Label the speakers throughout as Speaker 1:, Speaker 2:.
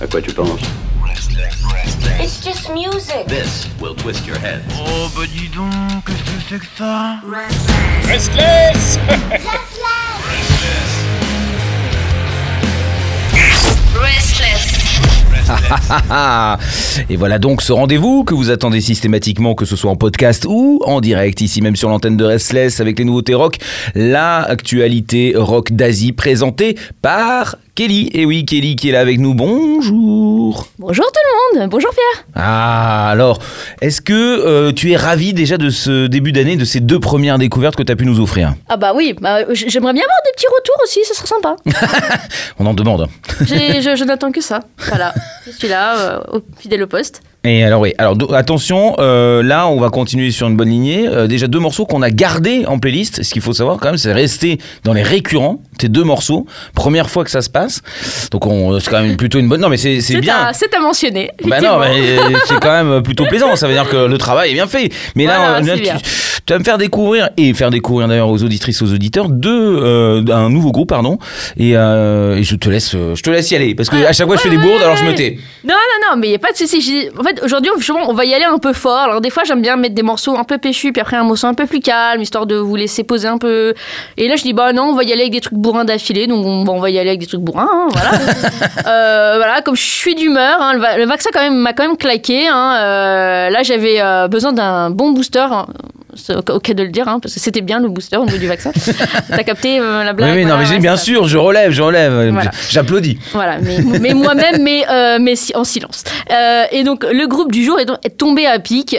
Speaker 1: À quoi tu penses
Speaker 2: It's just music.
Speaker 1: This will twist your head.
Speaker 3: Oh bah dis donc, qu'est-ce que c'est que ça
Speaker 4: Restless
Speaker 2: Restless.
Speaker 5: Et voilà donc ce rendez-vous que vous attendez systématiquement, que ce soit en podcast ou en direct, ici même sur l'antenne de Restless avec les nouveautés rock, la actualité rock d'Asie présentée par Kelly. Et oui, Kelly qui est là avec nous. Bonjour.
Speaker 6: Bonjour tout le monde, bonjour Pierre.
Speaker 5: Ah, alors, est-ce que euh, tu es ravi déjà de ce début d'année, de ces deux premières découvertes que tu as pu nous offrir?
Speaker 6: Ah bah oui, bah, j- j'aimerais bien avoir des petits retours aussi, ça serait sympa.
Speaker 5: On en demande.
Speaker 6: Je je n'attends que ça. Voilà, je suis là, euh, fidèle au poste.
Speaker 5: Et alors oui, alors attention, euh, là on va continuer sur une bonne lignée. Euh, déjà deux morceaux qu'on a gardés en playlist. Ce qu'il faut savoir quand même, c'est rester dans les récurrents. Ces deux morceaux, première fois que ça se passe. Donc on- c'est quand même plutôt une bonne. Non mais c'est c'est
Speaker 6: C'est
Speaker 5: bien.
Speaker 6: à, c'est à mentionner.
Speaker 5: Bah non, mais euh, c'est quand même plutôt plaisant. Ça veut dire que le travail est bien fait. Mais là,
Speaker 6: Voilà,
Speaker 5: euh, tu, vas me faire découvrir et faire découvrir d'ailleurs aux auditrices, aux auditeurs, euh, un nouveau groupe, pardon. Et, euh, et je te laisse, euh, je te laisse y aller parce que à chaque fois je fais
Speaker 6: ouais,
Speaker 5: des bourdes,
Speaker 6: ouais,
Speaker 5: alors je me tais.
Speaker 6: Non, non, non, mais il n'y a pas de souci. En fait, aujourd'hui, justement, on va y aller un peu fort. Alors, des fois, j'aime bien mettre des morceaux un peu péchus, puis après un morceau un peu plus calme, histoire de vous laisser poser un peu. Et là, je dis, bah non, on va y aller avec des trucs bourrins d'affilée, donc on, on va y aller avec des trucs bourrins, hein, voilà. Euh, voilà, comme je suis d'humeur, hein, le, va- le vaccin quand même m'a quand même claqué. hein, euh, là, j'avais euh, besoin d'un bon booster. C'est ok de le dire, hein, parce que c'était bien le booster au niveau du vaccin. T'as capté euh, la blague
Speaker 5: oui, non,
Speaker 6: voilà,
Speaker 5: mais
Speaker 6: ouais,
Speaker 5: bien
Speaker 6: ça.
Speaker 5: sûr, je relève, je relève,
Speaker 6: Voilà.
Speaker 5: j'applaudis.
Speaker 6: Voilà, mais, mais moi-même, mais, euh, mais si- en silence. Euh, et donc, le groupe du jour est, donc- est tombé à pic.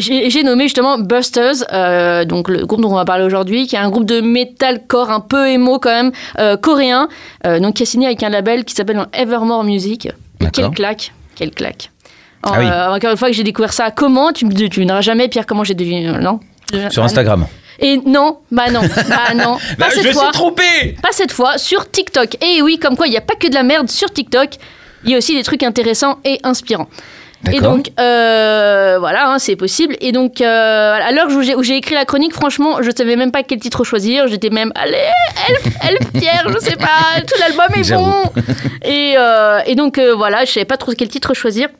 Speaker 6: J'ai nommé justement Busters, donc le groupe dont on va parler aujourd'hui, qui est un groupe de metalcore un peu émo quand même, coréen, donc qui est signé avec un label qui s'appelle Evermore Music. Et quelle claque, quelle claque.
Speaker 5: Ah oui.
Speaker 6: Euh, encore une fois que j'ai découvert ça, comment Tu me tu n'auras jamais, Pierre, comment j'ai deviné euh, Non?
Speaker 5: Sur
Speaker 6: Ah,
Speaker 5: Instagram.
Speaker 6: Et non, bah non, bah non, pas
Speaker 5: Bah, je
Speaker 6: cette
Speaker 5: me
Speaker 6: fois.
Speaker 5: suis trompé
Speaker 6: Pas cette fois, sur TikTok. Et oui, comme quoi il n'y a pas que de la merde sur TikTok, il y a aussi des trucs intéressants et inspirants. Et donc, euh, voilà, hein, c'est possible. Et donc, euh, à l'heure où j'ai- écrit la chronique, franchement, je ne savais même pas quel titre choisir. J'étais même, allez, Elf, Elf Pierre, je sais pas, tout l'album est bon. Et, euh, et donc, euh, voilà, je savais pas trop quel titre choisir.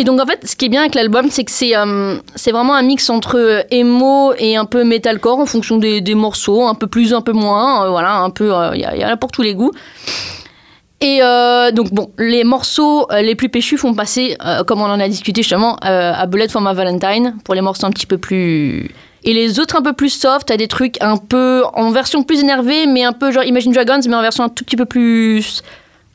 Speaker 6: Et donc en fait, ce qui est bien avec l'album, c'est que c'est euh, c'est vraiment un mix entre euh, emo et un peu metalcore en fonction des, des morceaux, un peu plus, un peu moins, euh, voilà, un peu, il y, a- a pour tous les goûts. Et donc bon, les morceaux les plus péchus font passer, comme on en a discuté justement, à Bullet for my Valentine, pour les morceaux un petit peu plus... Et les autres un peu plus soft, t'as des trucs un peu en version plus énervée, mais un peu genre Imagine Dragons, mais en version un tout petit peu plus...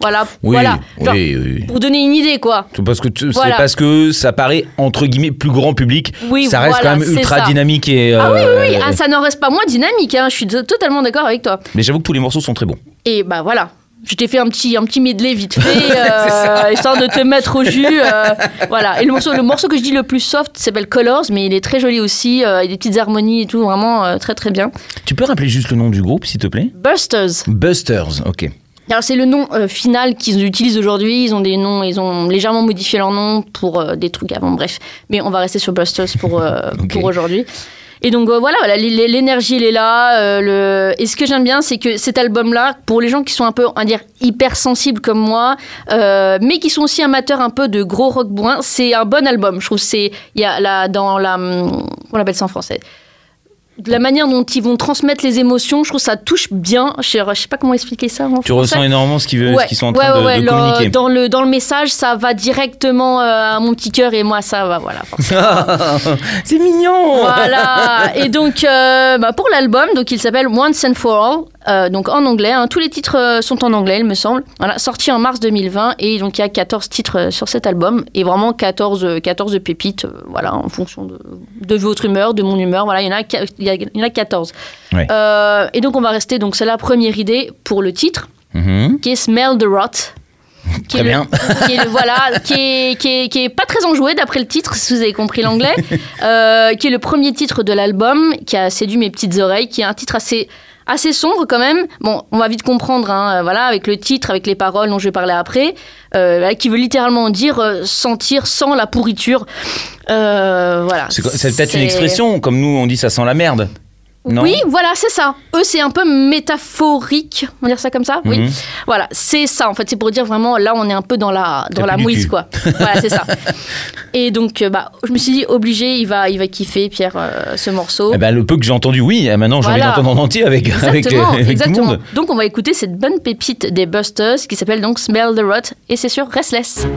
Speaker 6: Voilà,
Speaker 5: Oui,
Speaker 6: voilà. Genre,
Speaker 5: oui, oui.
Speaker 6: pour donner une idée, quoi.
Speaker 5: C'est parce que tu- c'est
Speaker 6: Voilà.
Speaker 5: parce que ça paraît entre guillemets plus grand public.
Speaker 6: Oui,
Speaker 5: ça reste
Speaker 6: voilà,
Speaker 5: quand même ultra
Speaker 6: ça.
Speaker 5: dynamique et.
Speaker 6: Ah oui,
Speaker 5: euh,
Speaker 6: oui, oui. Ah, ça n'en reste pas moins dynamique, hein. je suis to- totalement d'accord avec toi.
Speaker 5: Mais j'avoue que tous les morceaux sont très bons.
Speaker 6: Et bah voilà, je t'ai fait un petit, un petit medley vite fait, euh, histoire de te mettre au jus. euh, voilà. Et le morceau, le morceau que je dis le plus soft s'appelle Colors, mais il est très joli aussi, euh, avec des petites harmonies et tout, vraiment euh, très très bien.
Speaker 5: Tu peux rappeler juste le nom du groupe, s'il te plaît?
Speaker 6: Busters.
Speaker 5: Busters, ok.
Speaker 6: Alors c'est le nom euh, final qu'ils utilisent aujourd'hui. Ils ont des noms, ils ont légèrement modifié leur nom pour euh, des trucs avant. Bref, mais on va rester sur Busters pour euh, pour aujourd'hui. Et donc voilà, l'énergie elle est là. le... Et ce que j'aime bien, c'est que cet album-là, pour les gens qui sont un peu, on va dire, hypersensibles comme moi, mais qui sont aussi amateurs un peu de gros rock bourrin, c'est un bon album. Je trouve que c'est il y a là dans la, hum, on appelle ça en français? De la manière dont ils vont transmettre les émotions, je trouve que ça touche bien. Je sais, je sais pas comment expliquer ça en
Speaker 5: Tu
Speaker 6: français.
Speaker 5: ressens énormément ce qu'ils ce qu'ils sont en
Speaker 6: ouais,
Speaker 5: train de,
Speaker 6: ouais,
Speaker 5: de
Speaker 6: le-
Speaker 5: communiquer.
Speaker 6: dans, le, dans le message, ça va directement euh, à mon petit cœur et moi, ça va, voilà.
Speaker 5: c'est mignon
Speaker 6: voilà. Et donc, euh, bah, pour l'album, donc il s'appelle Once and for All, euh, donc en anglais. hein. tous les titres euh, sont en anglais, il me semble. Voilà, sorti en mars 2020 et donc il y a 14 titres euh, sur cet album et vraiment 14, euh, 14 pépites, voilà, en fonction de, de votre humeur, de mon humeur. Voilà, il y en a, qua- il y a- il y en a 14.
Speaker 5: Ouais.
Speaker 6: Euh, et donc on va rester, donc c'est la première idée pour le titre
Speaker 5: Mhm.
Speaker 6: qui est Smell the Rot. Qui
Speaker 5: Très
Speaker 6: est le-
Speaker 5: bien.
Speaker 6: qui est le- voilà, qui est, qui, est, qui est pas très enjoué d'après le titre, si vous avez compris l'anglais, euh, qui est le premier titre de l'album, qui a séduit mes petites oreilles, qui est un titre assez assez sombre quand même. Bon, on va vite comprendre, hein, euh, voilà, avec le titre, avec les paroles dont je vais parler après, euh, qui veut littéralement dire euh, sentir sans la pourriture. Euh, voilà.
Speaker 5: C'est peut-être une expression, comme nous on dit ça sent la merde. Non
Speaker 6: Oui, voilà, c'est ça. Eux, c'est un peu métaphorique, on va dire ça comme ça. Oui,
Speaker 5: Mhm.
Speaker 6: voilà, c'est ça. En fait, c'est pour dire vraiment, là, on est un peu dans la dans la mouise, quoi. voilà, c'est ça. Et donc, euh, bah, je me suis dit, obligé, il va, il va kiffer Pierre euh, ce morceau.
Speaker 5: Eh ben, le peu que j'ai entendu, oui. Et Maintenant, j'ai envie
Speaker 6: Voilà.
Speaker 5: d'entendre en entier avec, avec,
Speaker 6: Exactement,
Speaker 5: avec tout le
Speaker 6: exactement.
Speaker 5: monde.
Speaker 6: Donc on va écouter cette bonne pépite des Busters qui s'appelle donc Smell the Rot et c'est sur Restless.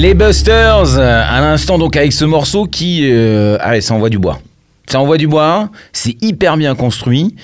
Speaker 5: Les Busters, euh, à l'instant donc avec ce morceau qui... Euh, allez, ça envoie du bois. Ça envoie du bois, c'est hyper bien construit.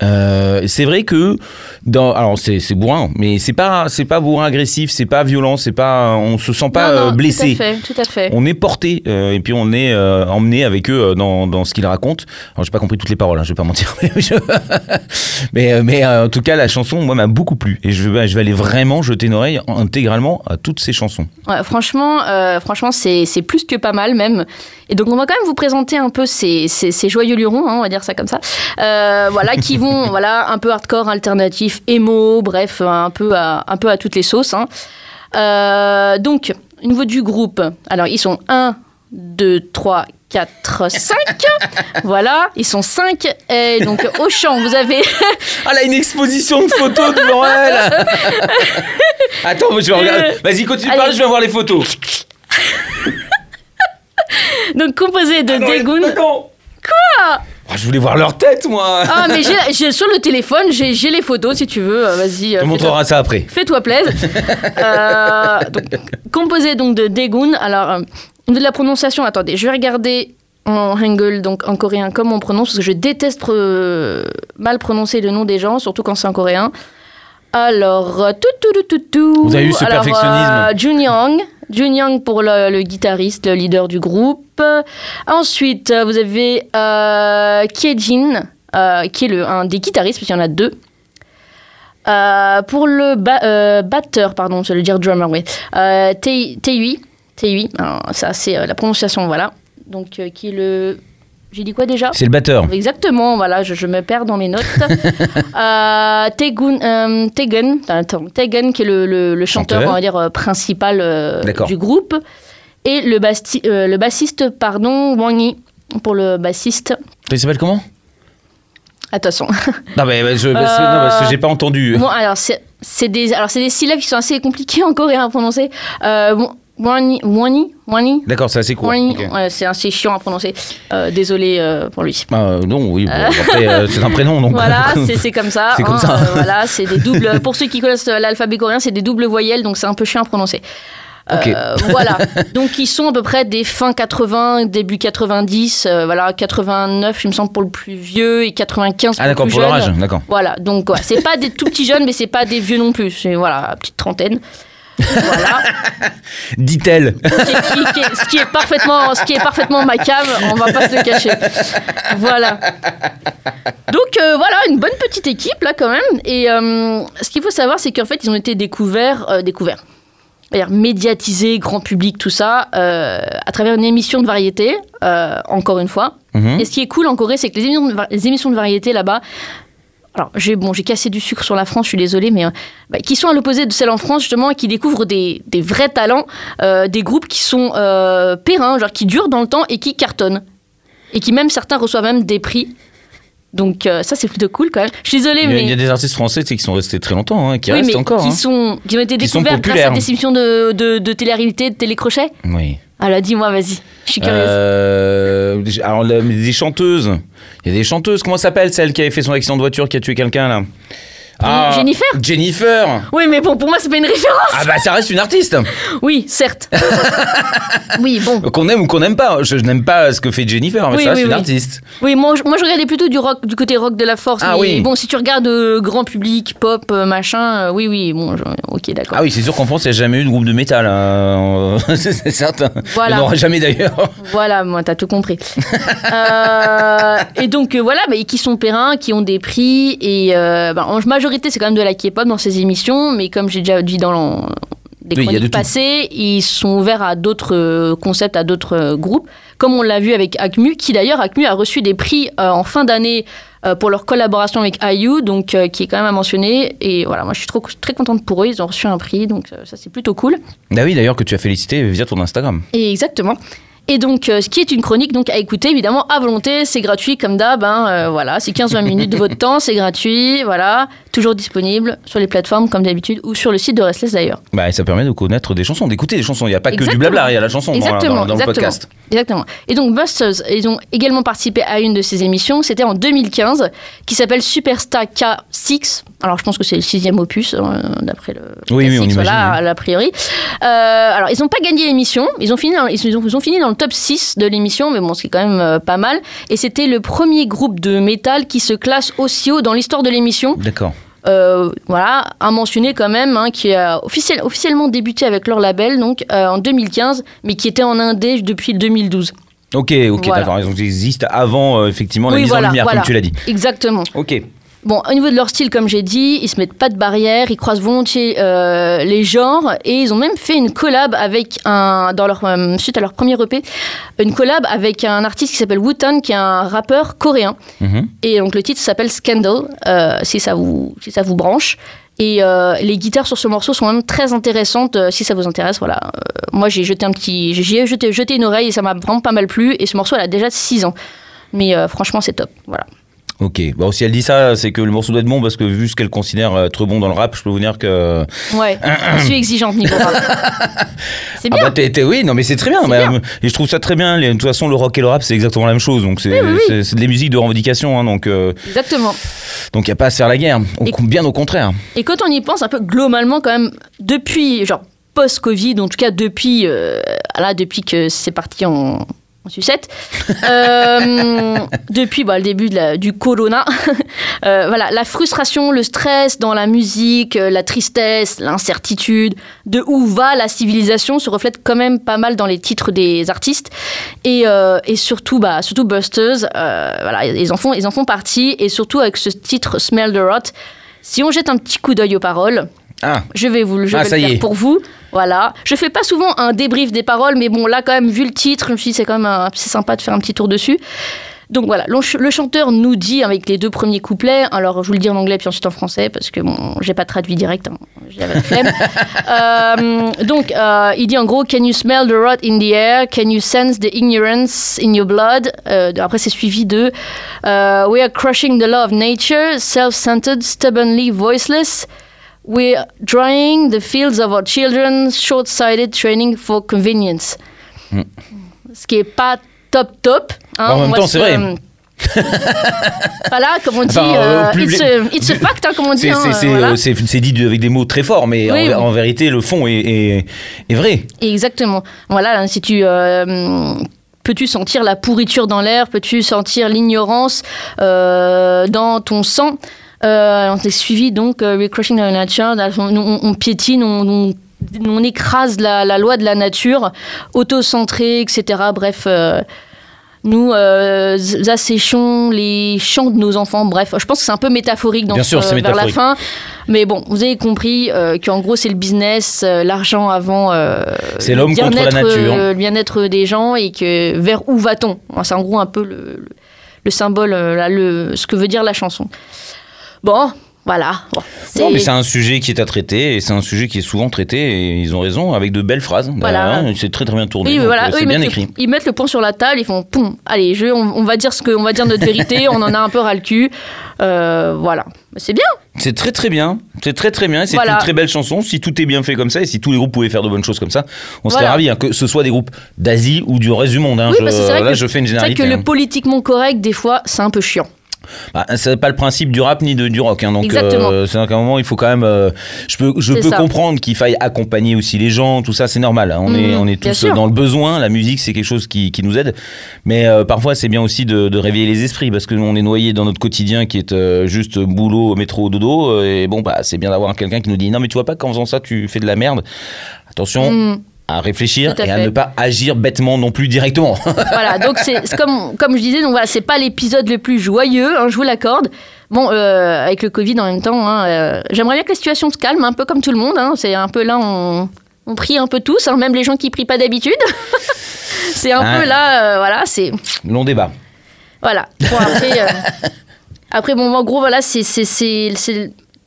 Speaker 5: Euh, c'est vrai que dans alors c'est c'est bourrin mais c'est pas c'est pas bourrin agressif c'est pas violent c'est pas on se sent pas
Speaker 6: Non, non,
Speaker 5: euh, blessé
Speaker 6: Tout à fait, tout à fait.
Speaker 5: on est porté euh, et puis on est euh, emmené avec eux dans, dans ce qu'ils racontent. Alors j'ai pas compris toutes les paroles, hein, je vais pas mentir, mais, je- mais, mais, en tout cas la chanson moi m'a beaucoup plu et je vais, je vais aller vraiment jeter une oreille intégralement à toutes ces chansons.
Speaker 6: Ouais, franchement, franchement, c'est c'est plus que pas mal même. Et donc on va quand même vous présenter un peu ces, ces, ces joyeux lurons, hein, on va dire ça comme ça, euh, voilà, qui vont voilà, un peu hardcore, alternatif, emo, bref, un peu à, un peu à toutes les sauces. hein. Euh, donc, au niveau du groupe, alors ils sont 1, 2, 3, 4, 5. voilà, ils sont 5. Et donc, au chant, vous avez.
Speaker 5: Ah là, une exposition de photos devant elle Attends, je vais regarder. Vas-y, continue de parler, je vais voir les photos.
Speaker 6: Donc, composé de
Speaker 5: Ah non, attends.
Speaker 6: Quoi
Speaker 5: Ah, Je voulais voir leur tête, moi
Speaker 6: Ah, mais sur le téléphone, j'ai les photos si tu veux. euh, Vas-y.
Speaker 5: On
Speaker 6: euh, fais-toi-
Speaker 5: montrera ça après.
Speaker 6: Fais-toi plaisir. Euh, donc, composé donc de Daegun. Alors, de la prononciation, attendez, je vais regarder en hangul, donc en coréen, comment on prononce, parce que je déteste mal prononcer le nom des gens, surtout quand c'est en coréen. Alors, euh, tout, tout, tout, tout, tout.
Speaker 5: Vous avez eu ce
Speaker 6: Alors,
Speaker 5: perfectionnisme.
Speaker 6: euh, Jun Young. Jun Young pour le, le guitariste, le leader du groupe. Ensuite, euh, vous avez euh, Kiejin, euh, qui est le, un des guitaristes, parce qu'il y en a deux. Pour le ba- batteur, pardon, je vais le dire drummer, oui. Taehui, Taehui, alors ça c'est la prononciation, voilà. Donc, qui est le. J'ai dit quoi déjà?
Speaker 5: C'est le batteur.
Speaker 6: Exactement, voilà, je, je me perds dans mes notes. euh, Taegun, euh, Taegun, attends, Taegun, qui est le, le- le chanteur,
Speaker 5: Chanteur.
Speaker 6: on va dire, euh, principal euh, du groupe. Et le, basti- euh, le bassiste, pardon, Wang Yi, pour le bassiste.
Speaker 5: Il s'appelle comment?
Speaker 6: Attention.
Speaker 5: Non, mais bah, je, que j'ai pas entendu.
Speaker 6: Bon, alors, c'est des, alors, des syllabes qui sont assez compliquées en coréen à prononcer. Wani, Wani, Wani,
Speaker 5: D'accord, c'est assez court.
Speaker 6: Wani,
Speaker 5: ok.
Speaker 6: ouais, c'est assez chiant à prononcer. Euh, désolé euh, pour lui.
Speaker 5: Ah, euh, non, oui, bon, après, euh, c'est un prénom, donc.
Speaker 6: Voilà, c'est comme ça.
Speaker 5: C'est comme ça.
Speaker 6: euh, voilà, c'est des doubles. Pour ceux qui connaissent l'alphabet coréen, c'est des doubles voyelles, donc c'est un peu chiant à prononcer.
Speaker 5: Ok.
Speaker 6: Euh, voilà. Donc ils sont à peu près des fin 80, début 90, euh, voilà 89, il me semble pour le plus vieux et 95 pour
Speaker 5: Ah, d'accord,
Speaker 6: le plus
Speaker 5: pour leur
Speaker 6: jeune.
Speaker 5: âge, d'accord.
Speaker 6: Voilà, donc ouais, c'est pas des tout petits jeunes, mais c'est pas des vieux non plus. C'est voilà, petite trentaine. Voilà.
Speaker 5: Dit-elle.
Speaker 6: Ce, qui est parfaitement, ce qui est parfaitement on va pas se le cacher. Voilà. Donc euh, voilà, une bonne petite équipe là quand même. Et euh, ce qu'il faut savoir, c'est qu'en fait, ils ont été découverts, euh, découverts, médiatisés, grand public, tout ça, euh, à travers une émission de variété, encore une fois.
Speaker 5: Mhm.
Speaker 6: Et ce qui est cool en Corée, c'est que les émissions de, les émissions de variété là-bas, alors j'ai bon, j'ai cassé du sucre sur la France, je suis désolée, mais euh, bah, qui sont à l'opposé de celles en France justement et qui découvrent des, des vrais talents, euh, des groupes qui sont euh, périns, genre qui durent dans le temps et qui cartonnent. Et qui même certains reçoivent même des prix. Donc euh, ça c'est plutôt cool quand même. Je suis désolée,
Speaker 5: Il y, a,
Speaker 6: mais...
Speaker 5: il y a des artistes français qui sont restés très longtemps, hein, qui
Speaker 6: oui,
Speaker 5: restent
Speaker 6: mais
Speaker 5: encore.
Speaker 6: qui,
Speaker 5: hein.
Speaker 6: sont, qui ont été
Speaker 5: Qui
Speaker 6: découverts grâce à des émissions de, de, de télé-réalité, de télécrochet.
Speaker 5: Oui.
Speaker 6: Alors dis-moi, vas-y, je suis curieuse.
Speaker 5: Euh, alors, des chanteuses. Il y a des chanteuses. Comment s'appelle celle qui avait fait son accident de voiture, qui a tué quelqu'un là? Ah,
Speaker 6: Jennifer
Speaker 5: Jennifer
Speaker 6: Oui, mais bon, pour moi c'est pas une référence.
Speaker 5: Ah bah ça reste une artiste
Speaker 6: Oui, certes. oui, bon.
Speaker 5: Qu'on aime ou qu'on n'aime pas. Je, je n'aime pas ce que fait Jennifer, mais
Speaker 6: Oui,
Speaker 5: ça reste
Speaker 6: oui,
Speaker 5: une
Speaker 6: oui.
Speaker 5: artiste.
Speaker 6: Oui, moi je, moi je regardais plutôt du rock, du côté rock de la force.
Speaker 5: Ah
Speaker 6: mais
Speaker 5: oui.
Speaker 6: bon, si tu regardes euh, grand public, pop, euh, machin, euh, oui, oui, bon, je- ok, d'accord.
Speaker 5: Ah oui, c'est sûr qu'en France, il n'y a jamais eu de groupe de métal. hein. c'est certain.
Speaker 6: Voilà.
Speaker 5: Il n'y en aura jamais d'ailleurs.
Speaker 6: Voilà, moi, t'as tout compris. Et donc, voilà, bah, et qui sont périns, qui ont des prix. Et bah, en majorité, c'est quand même de la K-pop dans ces émissions. Mais comme j'ai déjà dit dans des
Speaker 5: Oui,
Speaker 6: chroniques
Speaker 5: tout.
Speaker 6: passées, ils sont ouverts à d'autres euh, concepts, à d'autres euh, groupes. Comme on l'a vu avec Acmu, qui d'ailleurs, Acmu a reçu des prix euh, en fin d'année euh, pour leur collaboration avec IU, donc euh, qui est quand même à mentionner. Et voilà, moi, je suis trop, très contente pour eux. Ils ont reçu un prix, donc ça, c'est plutôt cool.
Speaker 5: Ah oui, d'ailleurs, que tu as félicité via ton Instagram.
Speaker 6: Et exactement. Et donc, euh, ce qui est une chronique donc à écouter évidemment à volonté, c'est gratuit comme d'hab. hein, euh, voilà, c'est 15-20 minutes de votre temps, c'est gratuit, voilà, toujours disponible sur les plateformes comme d'habitude ou sur le site de Restless d'ailleurs.
Speaker 5: Bah, et ça permet de connaître des chansons, d'écouter des chansons. Il n'y a pas que du blabla, il y a la chanson dans-
Speaker 6: Exactement,
Speaker 5: dans, dans le
Speaker 6: exactement.
Speaker 5: podcast.
Speaker 6: Exactement. Et donc Busters, ils ont également participé à une de ces émissions, c'était en 2015, qui s'appelle Superstar K6. Alors je pense que c'est le sixième opus, hein, d'après le
Speaker 5: Oui, oui, on
Speaker 6: K6, voilà,
Speaker 5: imagine,
Speaker 6: a priori. Euh, alors ils n'ont pas gagné l'émission, ils ont fini, ils, ont, ils ont fini dans le top 6 de l'émission, mais bon, c'est quand même euh, pas mal. Et c'était le premier groupe de métal qui se classe aussi haut dans l'histoire de l'émission.
Speaker 5: D'accord.
Speaker 6: Euh, voilà, à mentionner quand même, hein, qui a officiel- officiellement débuté avec leur label donc euh, en 2015, mais qui était en indé depuis le 2012.
Speaker 5: Ok, ok,
Speaker 6: Voilà.
Speaker 5: d'accord. Donc, ils existent avant, euh, effectivement, la
Speaker 6: Oui,
Speaker 5: mise
Speaker 6: voilà,
Speaker 5: en lumière,
Speaker 6: voilà.
Speaker 5: comme tu l'as dit.
Speaker 6: Exactement.
Speaker 5: Ok.
Speaker 6: Bon, au niveau de leur style, comme j'ai dit, ils se mettent pas de barrière, ils croisent volontiers euh, les genres et ils ont même fait une collab avec un, dans leur, euh, suite à leur premier EP, une collab avec un artiste qui s'appelle Wooten, qui est un rappeur coréen.
Speaker 5: Mhm.
Speaker 6: Et donc le titre s'appelle Scandal, euh, si, ça vous, si ça vous branche. Et euh, les guitares sur ce morceau sont même très intéressantes, euh, si ça vous intéresse. Voilà. Euh, moi, j'ai jeté un petit, j'y ai jeté, jeté une oreille et ça m'a vraiment pas mal plu. Et ce morceau, elle a déjà 6 ans. Mais franchement, c'est top. Voilà.
Speaker 5: Ok. Bon, si elle dit ça, c'est que le morceau doit être bon parce que vu ce qu'elle considère être bon dans le rap, je peux vous dire que.
Speaker 6: Ouais, je suis exigeante niveau rap. C'est
Speaker 5: Ah
Speaker 6: bien.
Speaker 5: bah t'es, t'es- oui, non mais c'est très bien. Bah,
Speaker 6: bien.
Speaker 5: Et je trouve ça très bien. Les- De toute façon, le rock et le rap, c'est exactement la même chose. Donc c'est,
Speaker 6: Oui,
Speaker 5: des musiques de revendication. hein, donc euh,
Speaker 6: Exactement.
Speaker 5: donc y a pas à se faire la guerre. Au-
Speaker 6: Et-
Speaker 5: bien au contraire.
Speaker 6: Et quand on y pense un peu globalement, quand même, depuis, genre post-Covid, en tout cas depuis, euh, là, depuis que c'est parti en, en euh, depuis bah, le début du corona, euh, voilà, la frustration, le stress dans la musique, euh, la tristesse, l'incertitude, de où va la civilisation se reflète quand même pas mal dans les titres des artistes. Et, surtout, bah, surtout Busters, voilà, ils en, font, ils en font partie. Et surtout avec ce titre Smell the Rot, si on jette un petit coup d'œil aux paroles,
Speaker 5: Ah.
Speaker 6: je vais vous le, je
Speaker 5: Ah,
Speaker 6: vais
Speaker 5: ça
Speaker 6: le
Speaker 5: y
Speaker 6: faire
Speaker 5: est.
Speaker 6: pour vous. Voilà. Je fais pas souvent un débrief des paroles, mais bon, là, quand même, vu le titre, je me suis dit, c'est quand même un- c'est sympa de faire un petit tour dessus. Donc voilà, le ch- le chanteur nous dit avec les deux premiers couplets, alors je vous le dis en anglais puis ensuite en français parce que bon, j'ai pas traduit direct, hein, j'avais la flemme. Euh, donc euh, il dit en gros, Can you smell the rot in the air? Can you sense the ignorance in your blood? Euh, après c'est suivi de euh, We are crushing the law of nature, self-centered, stubbornly voiceless. We're drying the fields of our children, short-sighted training for convenience. Ce qui est pas top top. hein,
Speaker 5: En même temps, c'est vrai.
Speaker 6: voilà, comme on dit,
Speaker 5: Enfin, euh, plus-
Speaker 6: it's, a, it's a fact, hein, comme on dit.
Speaker 5: C'est,
Speaker 6: hein, voilà.
Speaker 5: dit avec des mots très forts, mais
Speaker 6: Oui,
Speaker 5: en,
Speaker 6: oui.
Speaker 5: en vérité, le fond est, est- est vrai.
Speaker 6: Exactement. Voilà, si tu. euh, Peux-tu sentir la pourriture dans l'air? Peux-tu sentir l'ignorance euh, dans ton sang? euh, On est suivi donc, euh, We're crushing the nature, on, on- on piétine, on, on- on écrase la, la loi de la nature, autocentré, etc. Bref, euh, nous euh, asséchons les chants de nos enfants. Bref, je pense que c'est un peu métaphorique dans
Speaker 5: Bien sûr,
Speaker 6: ce-
Speaker 5: c'est
Speaker 6: vers la fin. Mais bon, vous avez compris euh, qu'en gros, c'est le business, euh, l'argent avant. euh,
Speaker 5: C'est
Speaker 6: le
Speaker 5: l'homme contre la
Speaker 6: bien-être,
Speaker 5: nature.
Speaker 6: euh, le bien-être des gens et que vers où va-t-on? C'est en gros un peu le, le- le symbole, euh, là, le, ce que veut dire la chanson. Bon, voilà. Bon,
Speaker 5: Non,
Speaker 6: c'est-
Speaker 5: mais c'est un sujet qui est à traiter et c'est un sujet qui est souvent traité et ils ont raison avec de belles phrases.
Speaker 6: Voilà.
Speaker 5: Hein, C'est très très bien tourné.
Speaker 6: Oui,
Speaker 5: donc,
Speaker 6: voilà,
Speaker 5: euh, c'est
Speaker 6: ils,
Speaker 5: bien écrit.
Speaker 6: le, ils mettent le point sur la table, ils font poum, allez, je, on, on va dire ce que, on va dire notre vérité, on en a un peu ras le cul, Euh, voilà, c'est bien.
Speaker 5: C'est très très bien. C'est très très bien. C'est
Speaker 6: Voilà.
Speaker 5: une très belle chanson. Si tout est bien fait comme ça et si tous les groupes pouvaient faire de bonnes choses comme ça, on serait
Speaker 6: Voilà.
Speaker 5: ravis. hein, que ce soit des groupes d'Asie ou du reste du monde. hein.
Speaker 6: Oui,
Speaker 5: Je- là,
Speaker 6: que-
Speaker 5: fais une
Speaker 6: C'est vrai
Speaker 5: généralité.
Speaker 6: que le politiquement correct, des fois, c'est un peu chiant.
Speaker 5: Bah, c'est pas le principe du rap ni de, du rock. hein, donc, euh, c'est un moment, il faut quand même. euh, je peux, je peux
Speaker 6: ça.
Speaker 5: comprendre qu'il faille accompagner aussi les gens. Tout ça, c'est normal. hein. On, est,
Speaker 6: Mhm,
Speaker 5: on est tous dans le besoin. La musique, c'est quelque chose qui, qui nous aide. Mais euh, parfois, c'est bien aussi de, de réveiller les esprits parce que nous, on est noyé dans notre quotidien qui est euh, juste boulot, métro, dodo. Et bon, bah, c'est bien d'avoir quelqu'un qui nous dit Non, mais tu vois pas qu'en faisant ça, tu fais de la merde. Attention.
Speaker 6: Mm.
Speaker 5: À réfléchir
Speaker 6: à
Speaker 5: et à
Speaker 6: fait.
Speaker 5: ne pas agir bêtement non plus directement.
Speaker 6: voilà, donc c'est comme, comme je disais, donc voilà, c'est pas l'épisode le plus joyeux, hein, je vous l'accorde. Bon, euh, avec le Covid en même temps, hein, euh, j'aimerais bien que la situation se calme, un peu comme tout le monde. hein, c'est un peu là, on, on prie un peu tous, même les gens qui prient pas d'habitude. c'est un peu là, euh, voilà, c'est.
Speaker 5: Long débat.
Speaker 6: Voilà. Bon, après, après, bon, en gros, voilà, c'est-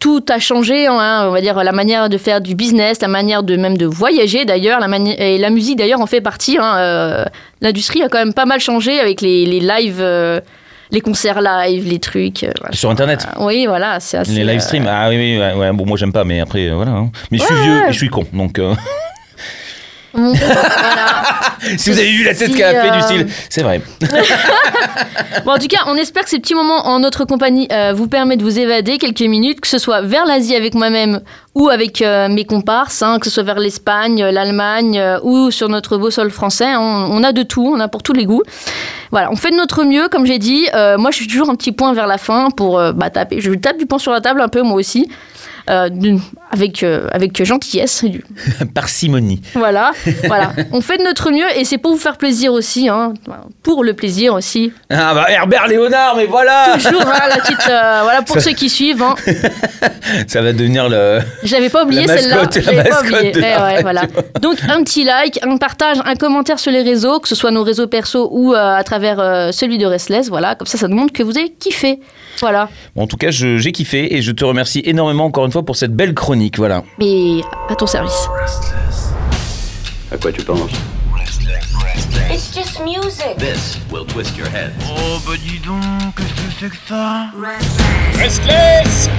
Speaker 6: tout a changé, hein, on va dire la manière de faire du business, la manière de même de voyager d'ailleurs, la et la musique d'ailleurs en fait partie. hein, euh, l'industrie a quand même pas mal changé avec les, les lives, euh, les concerts live, les trucs. euh, voilà.
Speaker 5: Sur Internet.
Speaker 6: Oui, voilà, c'est assez.
Speaker 5: Les live streams, ah oui, oui, ouais, ouais, bon, moi j'aime pas, mais après, voilà. hein. Mais je suis
Speaker 6: Ouais,
Speaker 5: vieux et je suis con, donc.
Speaker 6: voilà.
Speaker 5: Si vous avez vu la tête
Speaker 6: Si,
Speaker 5: qu'elle a fait du
Speaker 6: euh,
Speaker 5: style, c'est vrai.
Speaker 6: Bon, en tout cas, on espère que ces petits moments en notre compagnie euh, vous permettent de vous évader quelques minutes, que ce soit vers l'Asie avec moi-même ou avec euh, mes comparses, hein, que ce soit vers l'Espagne, l'Allemagne euh, ou sur notre beau sol français. hein. on, a de tout, on a pour tous les goûts. Voilà, on fait de notre mieux, comme j'ai dit. Moi, je suis toujours un petit point vers la fin pour bah, taper. Je tape du poing sur la table un peu, moi aussi. Euh, avec, euh, avec gentillesse.
Speaker 5: Parcimonie.
Speaker 6: Voilà, voilà. On fait de notre mieux et c'est pour vous faire plaisir aussi, hein, pour le plaisir aussi.
Speaker 5: Ah bah Herbert Léonard, mais voilà
Speaker 6: Toujours, hein, la petite, euh, voilà, pour ceux qui suivent. Hein.
Speaker 5: Ça va devenir le...
Speaker 6: Je l'avais pas oublié celle-là. pas oublié. Eh ouais,
Speaker 5: radio.
Speaker 6: voilà. Donc un petit like, un partage, un commentaire sur les réseaux, que ce soit nos réseaux perso ou euh, à travers celui de Restless. Voilà, comme ça, ça nous montre que vous avez kiffé. Voilà.
Speaker 5: Bon, en tout cas, j'ai kiffé et je te remercie énormément encore une fois pour cette belle chronique, voilà.
Speaker 6: Mais à ton service.
Speaker 7: À quoi tu penses?
Speaker 2: It's just music.
Speaker 7: This will twist your head.
Speaker 3: Oh bah dis donc, qu'est-ce que c'est que ça?
Speaker 4: Restless